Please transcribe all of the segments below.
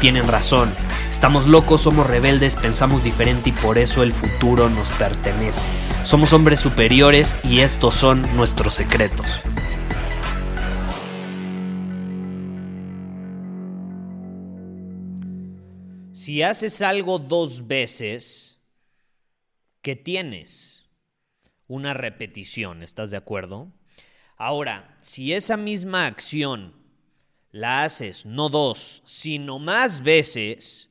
tienen razón. Estamos locos, somos rebeldes, pensamos diferente y por eso el futuro nos pertenece. Somos hombres superiores y estos son nuestros secretos. Si haces algo dos veces, ¿qué tienes? Una repetición, ¿estás de acuerdo? Ahora, si esa misma acción la haces no dos, sino más veces,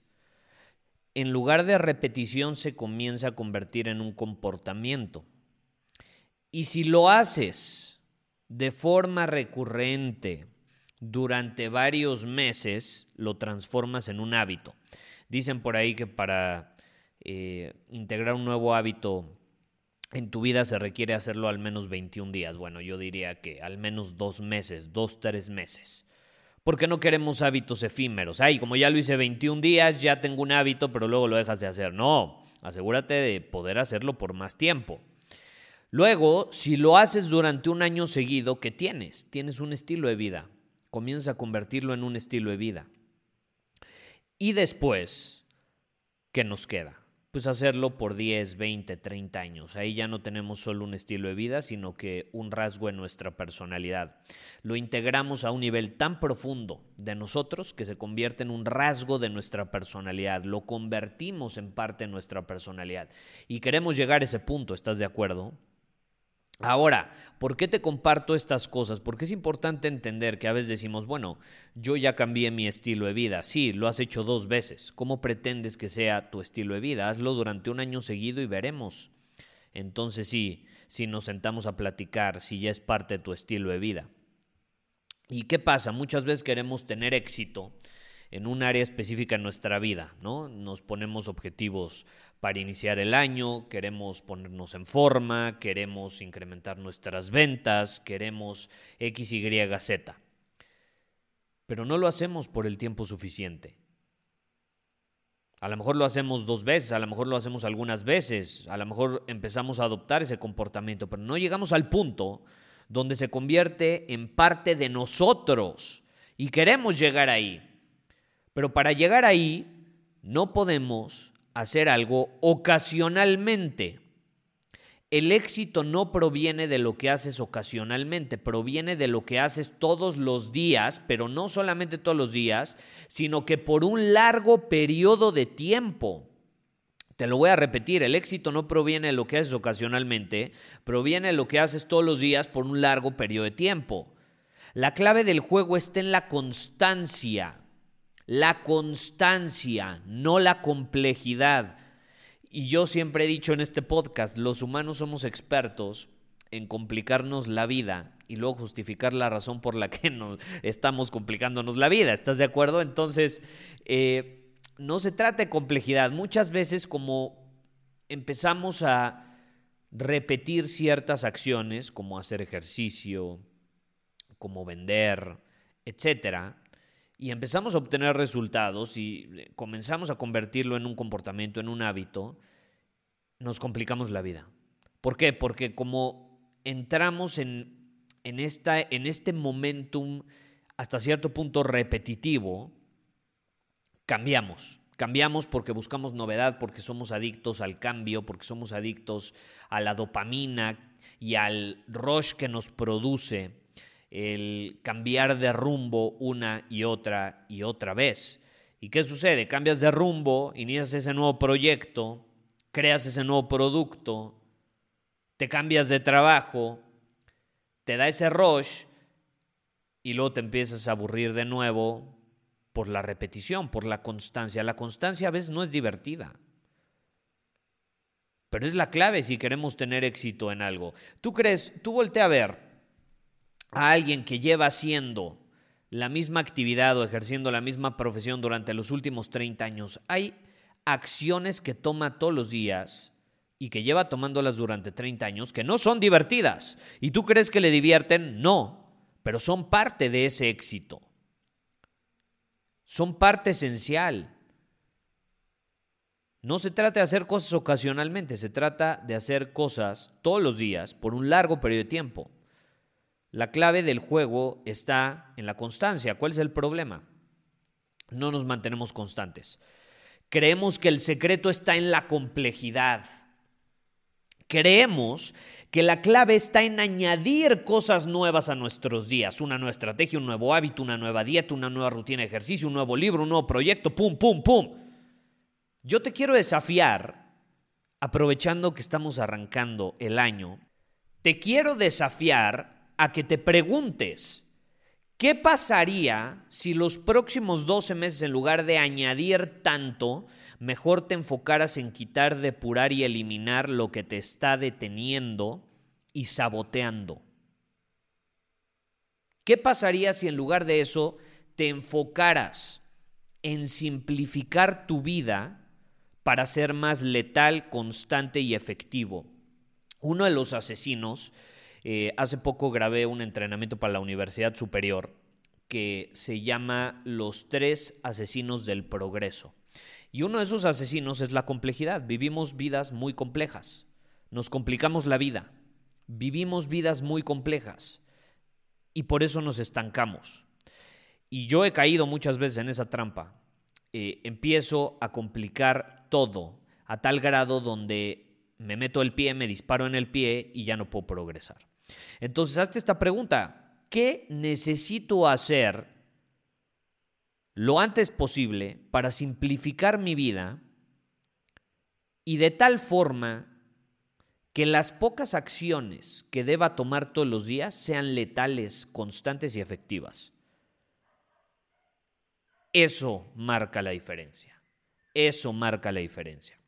en lugar de repetición se comienza a convertir en un comportamiento. Y si lo haces de forma recurrente durante varios meses, lo transformas en un hábito. Dicen por ahí que para eh, integrar un nuevo hábito en tu vida se requiere hacerlo al menos 21 días. Bueno, yo diría que al menos dos meses, dos, tres meses. Porque no queremos hábitos efímeros. Ay, como ya lo hice 21 días, ya tengo un hábito, pero luego lo dejas de hacer. No, asegúrate de poder hacerlo por más tiempo. Luego, si lo haces durante un año seguido, ¿qué tienes? Tienes un estilo de vida. Comienza a convertirlo en un estilo de vida. Y después, ¿qué nos queda? Pues hacerlo por 10, 20, 30 años. Ahí ya no tenemos solo un estilo de vida, sino que un rasgo en nuestra personalidad. Lo integramos a un nivel tan profundo de nosotros que se convierte en un rasgo de nuestra personalidad. Lo convertimos en parte de nuestra personalidad. Y queremos llegar a ese punto, ¿estás de acuerdo? Ahora, ¿por qué te comparto estas cosas? Porque es importante entender que a veces decimos, bueno, yo ya cambié mi estilo de vida. Sí, lo has hecho dos veces. ¿Cómo pretendes que sea tu estilo de vida? Hazlo durante un año seguido y veremos. Entonces sí, si nos sentamos a platicar, si ya es parte de tu estilo de vida. ¿Y qué pasa? Muchas veces queremos tener éxito en un área específica en nuestra vida, ¿no? Nos ponemos objetivos para iniciar el año, queremos ponernos en forma, queremos incrementar nuestras ventas, queremos X, Y, Z. Pero no lo hacemos por el tiempo suficiente. A lo mejor lo hacemos dos veces, a lo mejor lo hacemos algunas veces, a lo mejor empezamos a adoptar ese comportamiento, pero no llegamos al punto donde se convierte en parte de nosotros y queremos llegar ahí. Pero para llegar ahí no podemos hacer algo ocasionalmente. El éxito no proviene de lo que haces ocasionalmente, proviene de lo que haces todos los días, pero no solamente todos los días, sino que por un largo periodo de tiempo. Te lo voy a repetir, el éxito no proviene de lo que haces ocasionalmente, proviene de lo que haces todos los días por un largo periodo de tiempo. La clave del juego está en la constancia la constancia, no la complejidad. Y yo siempre he dicho en este podcast, los humanos somos expertos en complicarnos la vida y luego justificar la razón por la que nos estamos complicándonos la vida. ¿Estás de acuerdo? Entonces, eh, no se trata de complejidad. Muchas veces como empezamos a repetir ciertas acciones, como hacer ejercicio, como vender, etcétera, y empezamos a obtener resultados y eh, comenzamos a convertirlo en un comportamiento, en un hábito, nos complicamos la vida. ¿Por qué? Porque como entramos en, en, esta, en este momentum hasta cierto punto repetitivo, cambiamos. Cambiamos porque buscamos novedad, porque somos adictos al cambio, porque somos adictos a la dopamina y al rush que nos produce el cambiar de rumbo una y otra y otra vez. ¿Y qué sucede? Cambias de rumbo, inicias ese nuevo proyecto, creas ese nuevo producto, te cambias de trabajo, te da ese rush y luego te empiezas a aburrir de nuevo por la repetición, por la constancia. La constancia a veces no es divertida. Pero es la clave si queremos tener éxito en algo. ¿Tú crees, tú voltea a ver a alguien que lleva haciendo la misma actividad o ejerciendo la misma profesión durante los últimos 30 años? Hay acciones que toma todos los días y que lleva tomándolas durante 30 años que no son divertidas. ¿Y tú crees que le divierten? No, pero son parte de ese éxito. Son parte esencial. No se trata de hacer cosas ocasionalmente, se trata de hacer cosas todos los días por un largo periodo de tiempo. La clave del juego está en la constancia. ¿Cuál es el problema? No nos mantenemos constantes. Creemos que el secreto está en la complejidad. Creemos que la clave está en añadir cosas nuevas a nuestros días, una nueva estrategia, un nuevo hábito, una nueva dieta, una nueva rutina de ejercicio, un nuevo libro, un nuevo proyecto, pum, pum, pum. Yo te quiero desafiar, aprovechando que estamos arrancando el año, te quiero desafiar a que te preguntes, ¿qué pasaría si los próximos 12 meses en lugar de añadir tanto, mejor te enfocaras en quitar, depurar y eliminar lo que te está deteniendo y saboteando. ¿Qué pasaría si en lugar de eso te enfocaras en simplificar tu vida para ser más letal, constante y efectivo? Uno de los asesinos, eh, hace poco grabé un entrenamiento para la Universidad Superior que se llama Los tres asesinos del progreso. Y uno de esos asesinos es la complejidad. Vivimos vidas muy complejas. Nos complicamos la vida. Vivimos vidas muy complejas. Y por eso nos estancamos. Y yo he caído muchas veces en esa trampa. Eh, empiezo a complicar todo a tal grado donde me meto el pie, me disparo en el pie y ya no puedo progresar. Entonces, hazte esta pregunta. ¿Qué necesito hacer lo antes posible para simplificar mi vida y de tal forma que las pocas acciones que deba tomar todos los días sean letales, constantes y efectivas. Eso marca la diferencia. Eso marca la diferencia.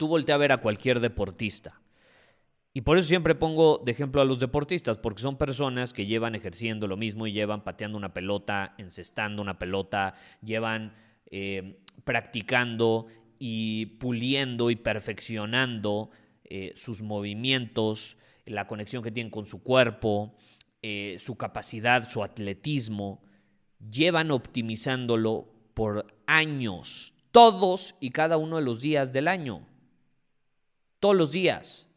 Tú voltea a ver a cualquier deportista y por eso siempre pongo de ejemplo a los deportistas, porque son personas que llevan ejerciendo lo mismo y llevan pateando una pelota, encestando una pelota, llevan eh, practicando y puliendo y perfeccionando eh, sus movimientos, la conexión que tienen con su cuerpo, eh, su capacidad, su atletismo. Llevan optimizándolo por años, todos y cada uno de los días del año. Todos los días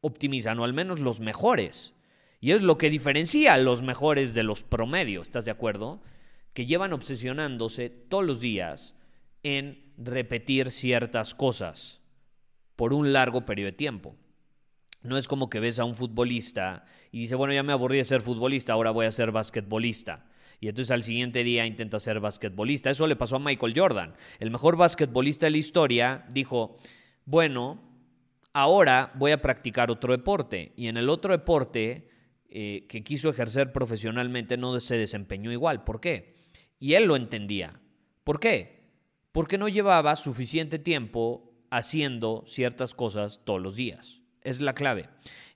optimizan, o al menos los mejores. Y es lo que diferencia a los mejores de los promedios, ¿estás de acuerdo? Que llevan obsesionándose todos los días en repetir ciertas cosas por un largo periodo de tiempo. No es como que ves a un futbolista y dice, bueno, ya me aburrí de ser futbolista, ahora voy a ser basquetbolista. Y entonces al siguiente día intenta ser basquetbolista. Eso le pasó a Michael Jordan. El mejor basquetbolista de la historia dijo, bueno, ahora voy a practicar otro deporte. Y en el otro deporte eh, que quiso ejercer profesionalmente no se desempeñó igual. ¿Por qué? Y él lo entendía. ¿Por qué? Porque no llevaba suficiente tiempo haciendo ciertas cosas todos los días. Es la clave.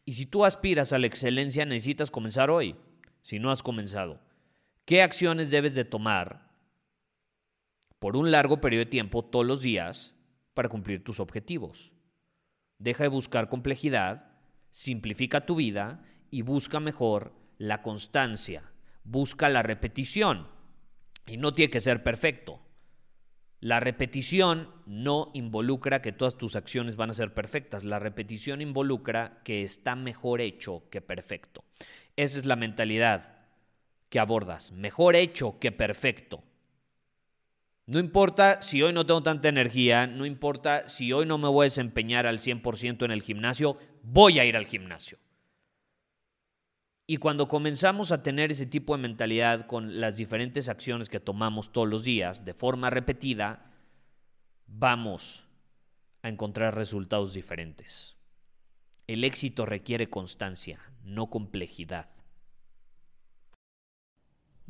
Y si tú aspiras a la excelencia, necesitas comenzar hoy, si no has comenzado. ¿Qué acciones debes de tomar por un largo periodo de tiempo todos los días para cumplir tus objetivos? Deja de buscar complejidad, simplifica tu vida y busca mejor la constancia. Busca la repetición. Y no tiene que ser perfecto. La repetición no involucra que todas tus acciones van a ser perfectas. La repetición involucra que está mejor hecho que perfecto. Esa es la mentalidad que abordas. Mejor hecho que perfecto. No importa si hoy no tengo tanta energía, no importa si hoy no me voy a desempeñar al 100% en el gimnasio, voy a ir al gimnasio. Y cuando comenzamos a tener ese tipo de mentalidad con las diferentes acciones que tomamos todos los días de forma repetida, vamos a encontrar resultados diferentes. El éxito requiere constancia, no complejidad.